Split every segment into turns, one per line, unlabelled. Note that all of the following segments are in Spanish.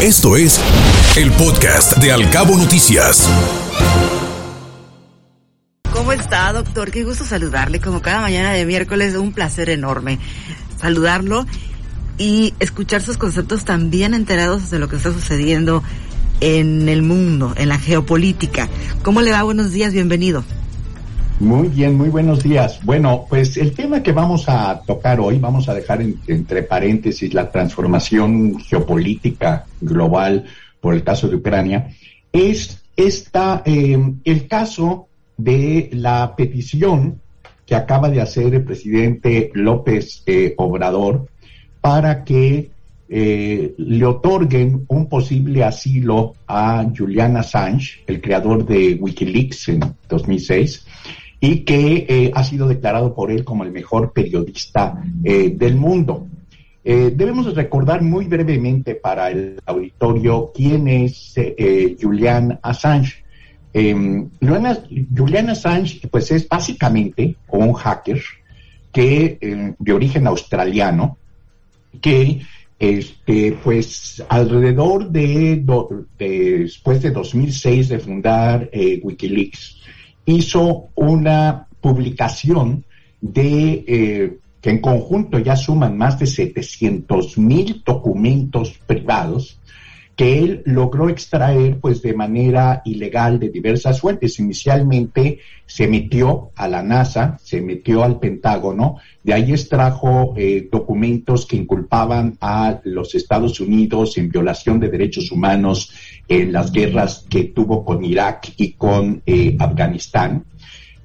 Esto es el podcast de Alcabo Noticias.
¿Cómo está, doctor? Qué gusto saludarle. Como cada mañana de miércoles, un placer enorme saludarlo y escuchar sus conceptos también enterados de lo que está sucediendo en el mundo, en la geopolítica. ¿Cómo le va? Buenos días, bienvenido.
Muy bien, muy buenos días. Bueno, pues el tema que vamos a tocar hoy, vamos a dejar entre paréntesis la transformación geopolítica global por el caso de Ucrania, es esta, eh, el caso de la petición que acaba de hacer el presidente López eh, Obrador para que eh, le otorguen un posible asilo a Julian Assange, el creador de Wikileaks en 2006, y que eh, ha sido declarado por él como el mejor periodista eh, del mundo. Eh, debemos recordar muy brevemente para el auditorio quién es Julian Assange. Em, Julian Assange, pues es básicamente un hacker que de origen australiano, que este, pues alrededor de, después de 2006 de fundar Wikileaks, hizo una publicación de eh, que en conjunto ya suman más de 700 mil documentos privados que él logró extraer pues de manera ilegal de diversas fuentes. Inicialmente se metió a la NASA, se metió al Pentágono, de ahí extrajo eh, documentos que inculpaban a los Estados Unidos en violación de derechos humanos en las guerras que tuvo con Irak y con eh, Afganistán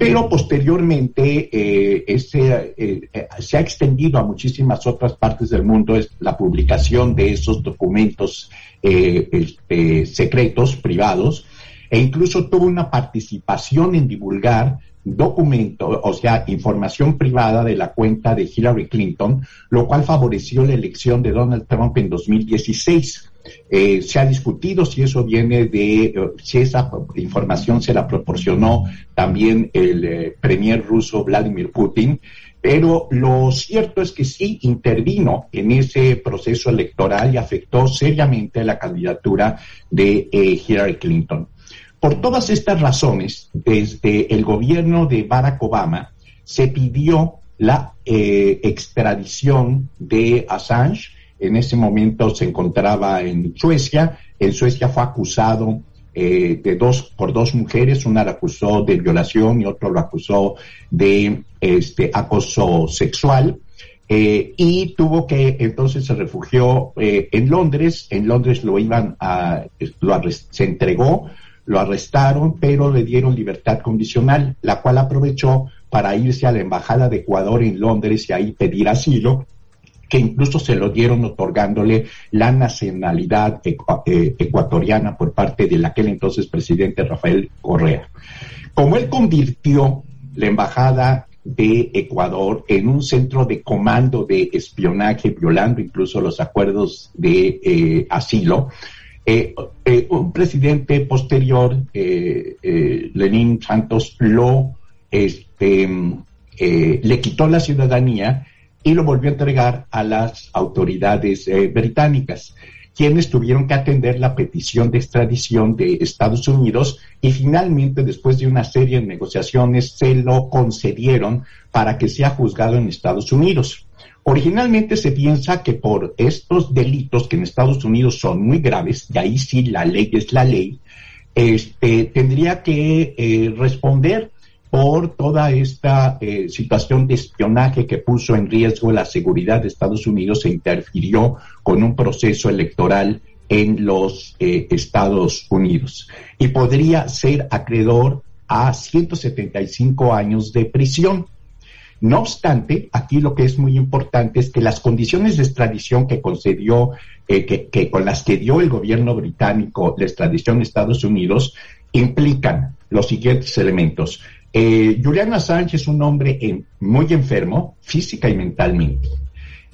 pero posteriormente eh, ese, eh, se ha extendido a muchísimas otras partes del mundo es la publicación de esos documentos eh, este, secretos, privados, e incluso tuvo una participación en divulgar documentos, o sea, información privada de la cuenta de Hillary Clinton, lo cual favoreció la elección de Donald Trump en 2016. Eh, se ha discutido si eso viene de, eh, si esa información se la proporcionó también el eh, premier ruso Vladimir Putin, pero lo cierto es que sí intervino en ese proceso electoral y afectó seriamente la candidatura de Hillary Clinton. Por todas estas razones, desde el gobierno de Barack Obama se pidió la extradición de Assange, en ese momento se encontraba en Suecia. En Suecia fue acusado eh, de dos por dos mujeres, una la acusó de violación y otro lo acusó de este acoso sexual. Eh, y tuvo que entonces se refugió eh, en Londres. En Londres lo iban a lo se entregó, lo arrestaron, pero le dieron libertad condicional, la cual aprovechó para irse a la embajada de Ecuador en Londres y ahí pedir asilo que incluso se lo dieron otorgándole la nacionalidad eh, ecuatoriana por parte del aquel entonces presidente Rafael Correa. Como él convirtió la embajada de Ecuador en un centro de comando de espionaje, violando incluso los acuerdos de eh, asilo, eh, un presidente posterior, Lenín Santos, lo este, le quitó la ciudadanía y lo volvió a entregar a las autoridades eh, británicas, quienes tuvieron que atender la petición de extradición de Estados Unidos y finalmente, después de una serie de negociaciones, se lo concedieron para que sea juzgado en Estados Unidos. Originalmente se piensa que por estos delitos que en Estados Unidos son muy graves, y ahí sí la ley es la ley, este, tendría que eh, responder por toda esta eh, situación de espionaje que puso en riesgo la seguridad de Estados Unidos e interfirió con un proceso electoral en los eh, Estados Unidos. Y podría ser acreedor a 175 años de prisión. No obstante, aquí lo que es muy importante es que las condiciones de extradición que concedió, eh, que, que, con las que dio el gobierno británico la extradición a Estados Unidos, implican los siguientes elementos. Eh, Julian Assange es un hombre muy enfermo, física y mentalmente.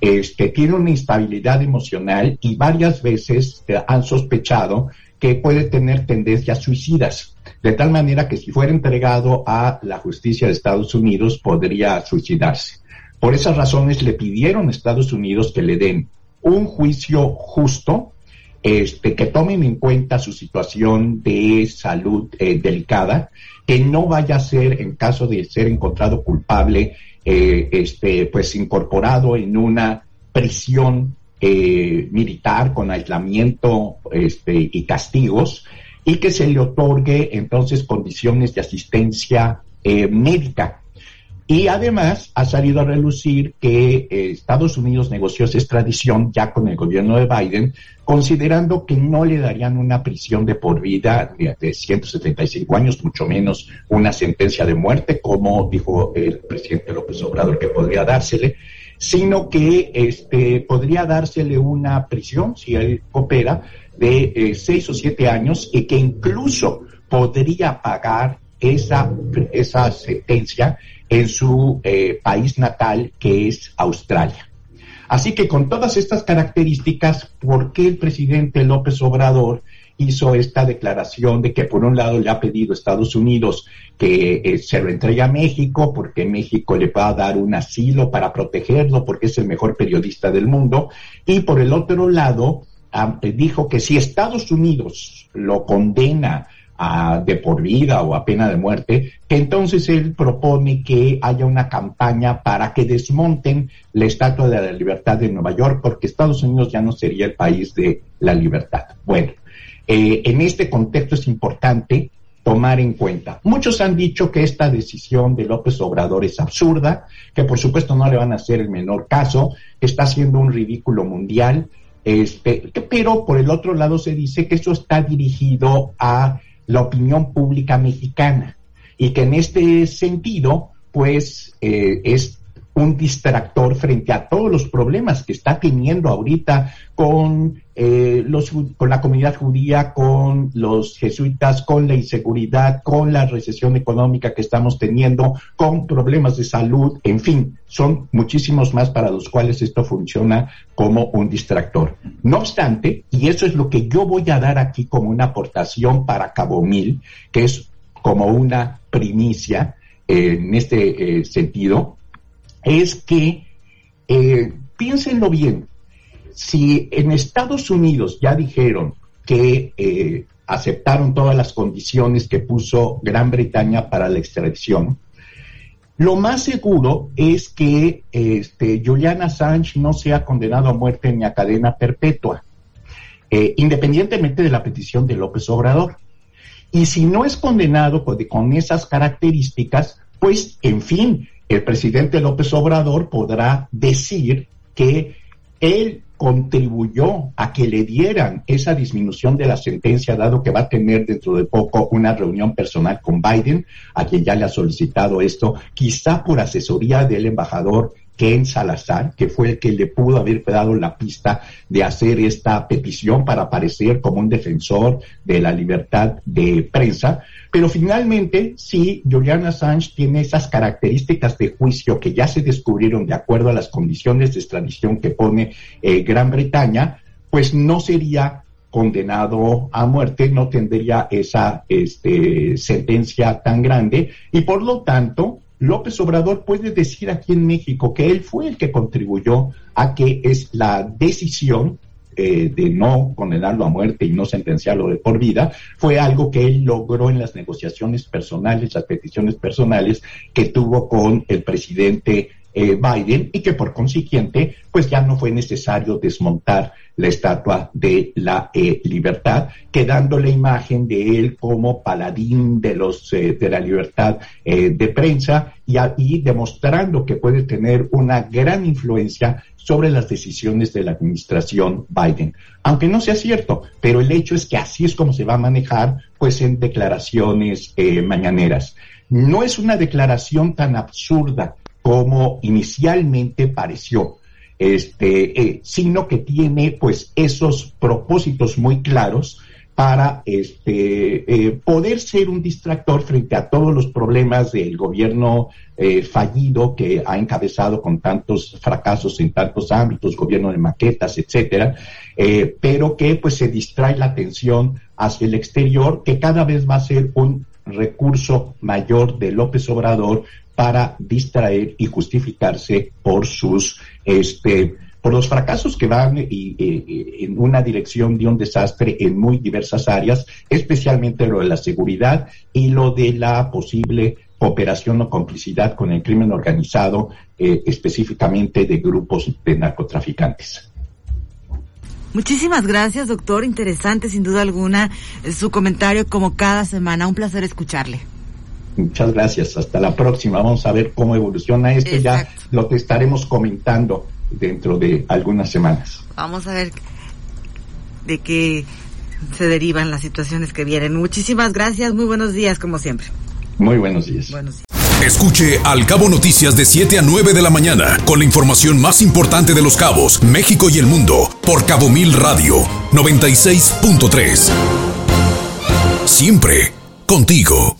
Este, tiene una instabilidad emocional y varias veces han sospechado que puede tener tendencias suicidas, de tal manera que si fuera entregado a la justicia de Estados Unidos podría suicidarse. Por esas razones le pidieron a Estados Unidos que le den un juicio justo este, que tomen en cuenta su situación de salud eh, delicada, que no vaya a ser, en caso de ser encontrado culpable, eh, este, pues incorporado en una prisión eh, militar con aislamiento este, y castigos, y que se le otorgue entonces condiciones de asistencia médica y además ha salido a relucir que eh, Estados Unidos negoció esa extradición ya con el gobierno de Biden, considerando que no le darían una prisión de por vida de 175 años, mucho menos una sentencia de muerte, como dijo el presidente López Obrador que podría dársele, sino que este, podría dársele una prisión, si él coopera, de eh, seis o siete años y que incluso podría pagar esa, esa sentencia en su eh, país natal, que es Australia. Así que con todas estas características, ¿por qué el presidente López Obrador hizo esta declaración de que por un lado le ha pedido a Estados Unidos que eh, se lo entregue a México porque México le va a dar un asilo para protegerlo porque es el mejor periodista del mundo y por el otro lado dijo que si Estados Unidos lo condena a, de por vida o a pena de muerte, que entonces él propone que haya una campaña para que desmonten la Estatua de la Libertad de Nueva York, porque Estados Unidos ya no sería el país de la libertad. Bueno, eh, en este contexto es importante tomar en cuenta. Muchos han dicho que esta decisión de López Obrador es absurda, que por supuesto no le van a hacer el menor caso, que está haciendo un ridículo mundial, este, pero por el otro lado se dice que eso está dirigido a la opinión pública mexicana. Y que en este sentido, pues, eh, es un distractor frente a todos los problemas que está teniendo ahorita con, eh, los, con la comunidad judía, con los jesuitas, con la inseguridad, con la recesión económica que estamos teniendo, con problemas de salud, en fin, son muchísimos más para los cuales esto funciona como un distractor. No obstante, y eso es lo que yo voy a dar aquí como una aportación para Cabo Mil, que es como una primicia en este eh, sentido, es que, eh, piénsenlo bien, si en Estados Unidos ya dijeron que eh, aceptaron todas las condiciones que puso Gran Bretaña para la extradición, lo más seguro es que este, Julian Assange no sea condenado a muerte ni a cadena perpetua, eh, independientemente de la petición de López Obrador. Y si no es condenado con esas características, pues, en fin, el presidente López Obrador podrá decir que él contribuyó a que le dieran esa disminución de la sentencia, dado que va a tener dentro de poco una reunión personal con Biden, a quien ya le ha solicitado esto, quizá por asesoría del embajador Ken Salazar, que fue el que le pudo haber dado la pista de hacer esta petición para aparecer como un defensor de la libertad de prensa. Pero finalmente, sí, Julian Assange tiene esas características de juicio que ya se descubrieron de acuerdo a las condiciones de extradición que pone eh, Gran Bretaña, pues no sería condenado a muerte, no tendría esa este, sentencia tan grande y por lo tanto López Obrador puede decir aquí en México que él fue el que contribuyó a que es la decisión eh, de no condenarlo a muerte y no sentenciarlo de por vida, fue algo que él logró en las negociaciones personales, las peticiones personales que tuvo con el presidente eh, Biden y que por consiguiente pues ya no fue necesario desmontar la estatua de la eh, libertad, quedando la imagen de él como paladín de los eh, de la libertad de prensa y, y demostrando que puede tener una gran influencia sobre las decisiones de la administración Biden. Aunque no sea cierto, pero el hecho es que así es como se va a manejar pues en declaraciones mañaneras. No es una declaración tan absurda como inicialmente pareció, este, eh, sino que tiene pues esos propósitos muy claros para este, eh, poder ser un distractor frente a todos los problemas del gobierno eh, fallido que ha encabezado con tantos fracasos en tantos ámbitos, gobierno de maquetas, etcétera, pero que pues se distrae la atención hacia el exterior, que cada vez va a ser un recurso mayor de López Obrador para distraer y justificarse por sus este por los fracasos que van y, en una dirección de un desastre en muy diversas áreas, especialmente lo de la seguridad y lo de la posible cooperación o complicidad con el crimen organizado, eh, específicamente de grupos de narcotraficantes.
Muchísimas gracias, doctor. Interesante, sin duda alguna, su comentario como cada semana. Un placer escucharle.
Muchas gracias. Hasta la próxima. Vamos a ver cómo evoluciona esto. Ya lo que estaremos comentando dentro de algunas semanas.
Vamos a ver de qué se derivan las situaciones que vienen. Muchísimas gracias. Muy buenos días, como siempre.
Muy buenos días.
Escuche Al Cabo Noticias de 7 a 9 de la mañana con la información más importante de los cabos, México y el mundo por Cabo Mil Radio 96.3. Siempre contigo.